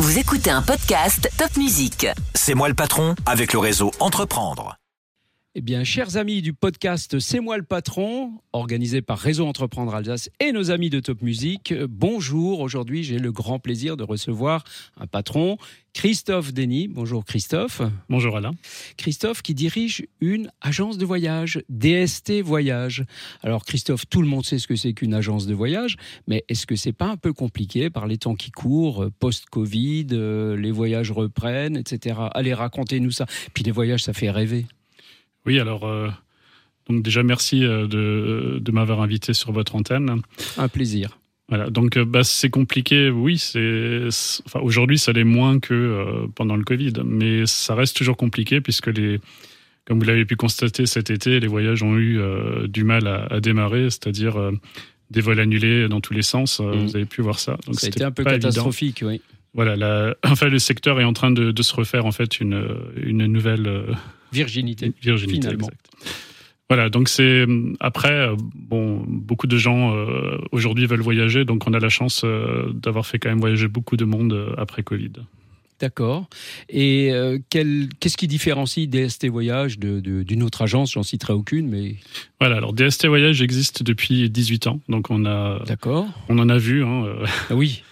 Vous écoutez un podcast Top Music. C'est moi le patron avec le réseau Entreprendre. Eh bien, chers amis du podcast C'est moi le patron, organisé par Réseau Entreprendre Alsace et nos amis de Top Music, euh, bonjour. Aujourd'hui, j'ai le grand plaisir de recevoir un patron, Christophe Denis. Bonjour Christophe. Bonjour Alain. Christophe qui dirige une agence de voyage, DST Voyage. Alors Christophe, tout le monde sait ce que c'est qu'une agence de voyage, mais est-ce que c'est pas un peu compliqué par les temps qui courent, euh, post-Covid, euh, les voyages reprennent, etc. Allez, racontez-nous ça. Puis les voyages, ça fait rêver. Oui, alors, euh, donc déjà, merci euh, de, de m'avoir invité sur votre antenne. Un plaisir. Voilà, donc euh, bah, c'est compliqué, oui. C'est, enfin, aujourd'hui, ça l'est moins que pendant le Covid, mais ça reste toujours compliqué puisque les, comme vous l'avez pu constater cet été, les voyages ont eu du mal à, démarrer, c'est-à-dire des vols annulés dans tous les sens. Mhm. Vous avez pu voir ça. Donc ça a été un peu catastrophique, oui. Voilà, la, enfin, le secteur est en train de, de se refaire en fait une, une nouvelle virginité. Virginité, finalement. exact. Voilà, donc c'est après bon, beaucoup de gens euh, aujourd'hui veulent voyager, donc on a la chance euh, d'avoir fait quand même voyager beaucoup de monde euh, après Covid. D'accord. Et euh, qu'est-ce qui différencie DST Voyage d'une autre agence? J'en citerai aucune, mais voilà. Alors DST Voyage existe depuis 18 ans, donc on a, d'accord. On en a vu. Hein, ah oui.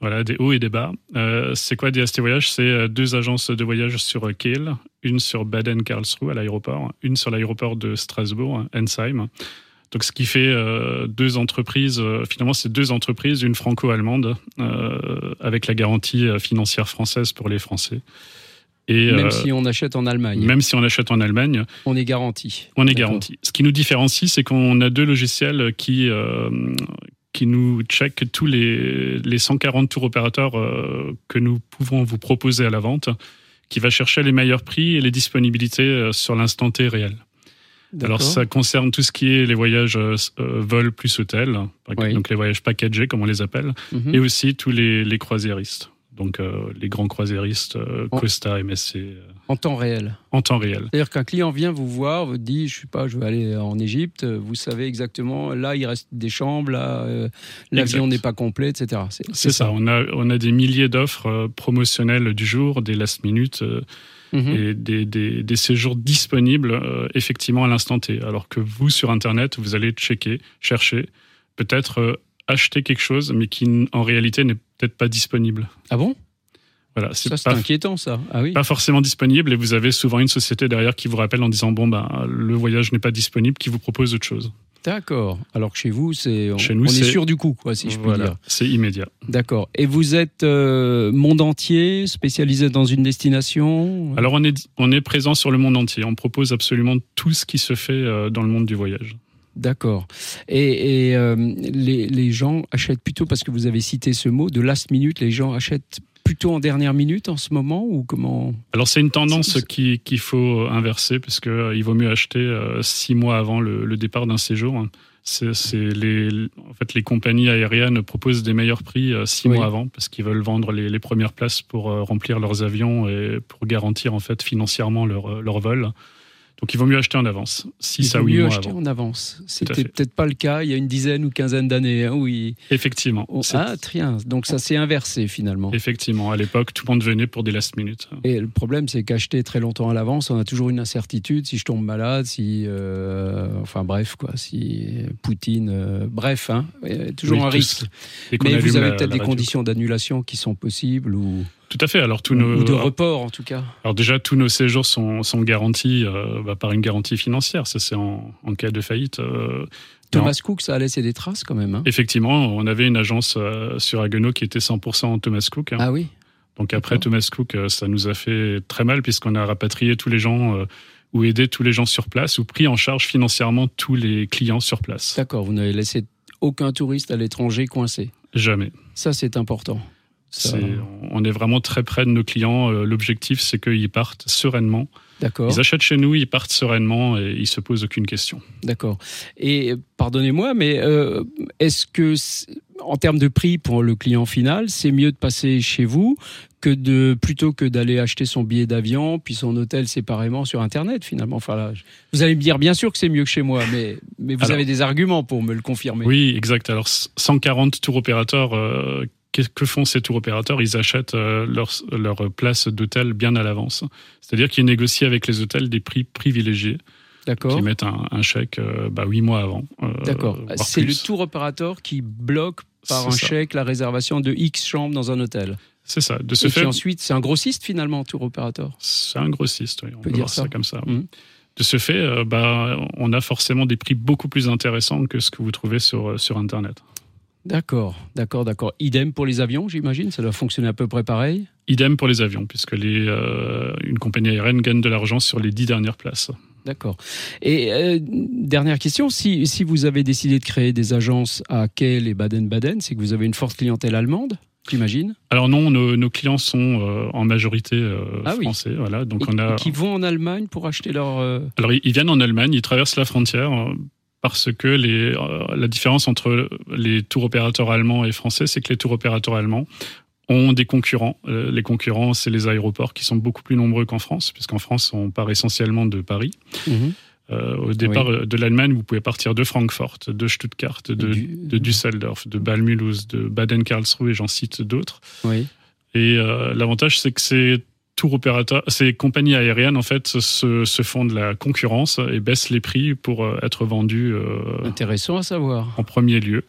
Voilà, des hauts et des bas. Euh, c'est quoi DST Voyage? C'est euh, deux agences de voyage sur Kiel, une sur Baden-Karlsruhe à l'aéroport, une sur l'aéroport de Strasbourg, Ensheim. Donc, ce qui fait euh, deux entreprises, euh, finalement, c'est deux entreprises, une franco-allemande, euh, avec la garantie euh, financière française pour les Français. Et même si on achète en Allemagne. Même si on achète en Allemagne. On est garanti. On est garanti. Ce qui nous différencie, c'est qu'on a deux logiciels qui, qui nous check tous les, les 140 tours opérateurs euh, que nous pouvons vous proposer à la vente, qui va chercher les meilleurs prix et les disponibilités euh, sur l'instant T réel. Alors ça concerne tout ce qui est les voyages euh, vol plus hôtel, oui. donc les voyages packagés comme on les appelle, mm -hmm. et aussi tous les, les croisiéristes donc euh, les grands croisiéristes, euh, Costa, MSC. Euh, en temps réel. En temps réel. C'est-à-dire qu'un client vient vous voir, vous dit, je sais pas, je vais aller en Égypte, vous savez exactement, là il reste des chambres, là l'avion n'est pas complet, etc. C'est ça. ça. On a on a des milliers d'offres promotionnelles du jour, des last minutes. Mm -hmm. Et des, des, des, séjours disponibles effectivement à l'instant T. Alors que vous, sur Internet, vous allez checker, chercher, peut-être acheter quelque chose, mais qui en réalité n'est peut-être pas disponible. Ah bon? Voilà, c'est pas inquiétant, ça. Ah oui. Pas forcément disponible, et vous avez souvent une société derrière qui vous rappelle en disant bon ben le voyage n'est pas disponible, qui vous propose autre chose. D'accord. Alors que chez vous, c'est on, chez nous, on est, sûr du coup, quoi, si je puis voilà, dire. C'est immédiat. D'accord. Et vous êtes euh, monde entier, spécialisé dans une destination? Alors on est on est présent sur le monde entier. On propose absolument tout ce qui se fait euh, dans le monde du voyage. D'accord. Et, et euh, les, les, gens achètent plutôt, parce que vous avez cité ce mot, de last minute, les gens achètent plutôt en dernière minute en ce moment ou comment? Alors c'est une tendance qu'il qu faut inverser, parce qu'il euh, vaut mieux acheter euh, six mois avant le, le départ d'un séjour. C'est les, en fait, les compagnies aériennes proposent des meilleurs prix euh, six oui. mois avant, parce qu'ils veulent vendre les, les, premières places pour euh, remplir leurs avions et pour garantir en fait financièrement leur, leur vol. Donc il vaut mieux acheter en avance. Si il vaut mieux acheter avant. en avance. C'était peut-être pas le cas il y a une dizaine ou quinzaine d'années. Hein, oui. Effectivement. Oh, ah, trien. Donc ça s'est inversé finalement. Effectivement. À l'époque, tout le monde venait pour des last minutes. Et le problème, c'est qu'acheter très longtemps à l'avance, on a toujours une incertitude. Si je tombe malade, si. Euh, enfin bref, quoi. Si Poutine. Euh, bref, hein, toujours oui, un risque. Mais vous avez peut-être des conditions d'annulation qui sont possibles ou. Tout à fait. Alors tous nos ou de report en tout cas. Alors déjà tous nos séjours sont, sont garantis euh, bah, par une garantie financière. Ça c'est en, en, cas de faillite. Euh, Thomas Cook, ça a laissé des traces quand même. Hein Effectivement, on avait une agence euh, sur Haguenau qui était 100% Thomas Cook. Hein. Ah oui. Donc après Thomas Cook, euh, ça nous a fait très mal puisqu'on a rapatrié tous les gens euh, ou aidé tous les gens sur place ou pris en charge financièrement tous les clients sur place. D'accord. Vous n'avez laissé aucun touriste à l'étranger coincé. Jamais. Ça c'est important. Ça... Est, on est vraiment très près de nos clients. Euh, L'objectif, c'est qu'ils partent sereinement. D'accord. Ils achètent chez nous, ils partent sereinement et ils se posent aucune question. D'accord. Et pardonnez-moi, mais euh, est-ce que, en termes de prix pour le client final, c'est mieux de passer chez vous que de plutôt que d'aller acheter son billet d'avion puis son hôtel séparément sur Internet finalement? Enfin là, vous allez me dire bien sûr que c'est mieux que chez moi, mais mais vous Alors, avez des arguments pour me le confirmer. Oui, exact. Alors 140 tours opérateurs. Euh, que font ces tours opérateurs? Ils achètent leur, leur place d'hôtel bien à l'avance. C'est-à-dire qu'ils négocient avec les hôtels des prix privilégiés. D'accord. Qui mettent un, chèque bah, huit mois avant. D'accord. C'est le tour opérateur qui bloque par un chèque la réservation de X chambres dans un hôtel. C'est ça. De ce Et fait. ensuite, c'est un grossiste finalement, tour opérateur. C'est un grossiste, oui. On, peut, dire ça. comme ça. Mmh. De ce fait, euh, bah, on a forcément des prix beaucoup plus intéressants que ce que vous trouvez sur, euh, sur Internet. D'accord, d'accord, d'accord. Idem pour les avions, j'imagine Ça doit fonctionner à peu près pareil? Idem pour les avions, puisque les, euh, une compagnie aérienne gagne de l'argent sur les dix dernières places. D'accord. Et dernière question, si, si, vous avez décidé de créer des agences à Kiel et Baden-Baden, c'est que vous avez une forte clientèle allemande j'imagine? Alors non, nos, clients sont euh, en majorité euh, ah français. Voilà, donc on a... qui vont en Allemagne pour acheter leur... Euh, Alors ils, viennent en Allemagne, ils traversent la frontière parce que les, la différence entre les tours opérateurs allemands et français, c'est que les tours opérateurs allemands ont des concurrents. les concurrents, c'est les aéroports qui sont beaucoup plus nombreux qu'en France, puisqu'en France, on part essentiellement de Paris. Mhm. Euh, au départ euh, de l'Allemagne, vous pouvez partir de Francfort, de Stuttgart, de, de Düsseldorf, de Bâle-Mulhouse, de Baden-Karlsruhe, et j'en cite d'autres. Oui. Et euh, l'avantage, c'est que ces tours opérateurs, ces compagnies aériennes, en fait, se, se, font de la concurrence et baissent les prix pour être vendus. Intéressant à savoir. En premier lieu.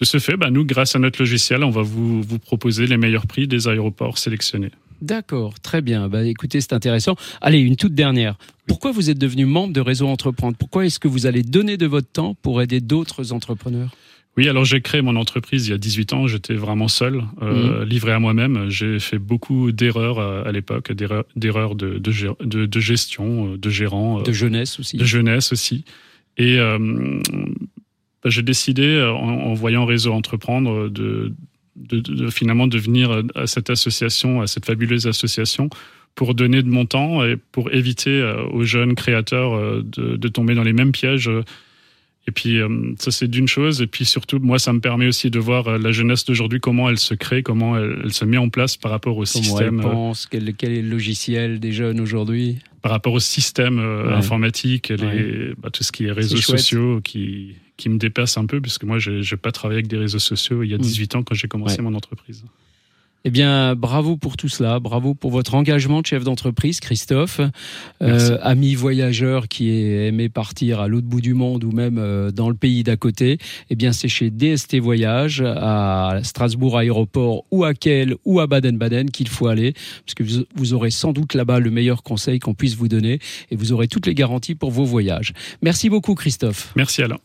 De ce fait, bah, nous, grâce à notre logiciel, on va vous, vous proposer les meilleurs prix des aéroports sélectionnés. D'accord, très bien. Bah, écoutez, c'est intéressant. Allez, une toute dernière. Pourquoi vous êtes devenu membre de Réseau Entreprendre? Pourquoi est-ce que vous allez donner de votre temps pour aider d'autres entrepreneurs? Oui, alors j'ai créé mon entreprise il y a 18 ans. J'étais vraiment seul, euh, mmh. livré à moi-même. J'ai fait beaucoup d'erreurs euh, à l'époque, d'erreurs de, de, de, gestion, euh, de gérant. De jeunesse aussi. De jeunesse aussi. Et bah, j'ai décidé, en, voyant Réseau Entreprendre, de, de, finalement de venir à cette association, à cette fabuleuse association, pour donner de mon temps et pour éviter euh, aux jeunes créateurs euh, de, tomber dans les mêmes pièges. Et puis, euh, ça, c'est d'une chose. Et puis, surtout, moi, ça me permet aussi de voir la jeunesse d'aujourd'hui, comment elle se crée, comment elle, se met en place par rapport au comment système. Elle pense, quel, quel, est le logiciel des jeunes aujourd'hui Par rapport au système informatique, les, bah, tout ce qui est réseaux sociaux qui, qui me dépasse un peu, puisque moi, je n'ai pas travaillé avec des réseaux sociaux il y a 18 mm. ans quand j'ai commencé mon entreprise. Eh bien, bravo pour tout cela, bravo pour votre engagement de chef d'entreprise, Christophe, euh, ami voyageur qui est aimé partir à l'autre bout du monde ou même euh, dans le pays d'à côté. Eh bien, c'est chez DST Voyage à Strasbourg Aéroport ou à Kiel ou à Baden-Baden qu'il faut aller, parce que vous, vous aurez sans doute là-bas le meilleur conseil qu'on puisse vous donner et vous aurez toutes les garanties pour vos voyages. Merci beaucoup, Christophe. Merci Alain.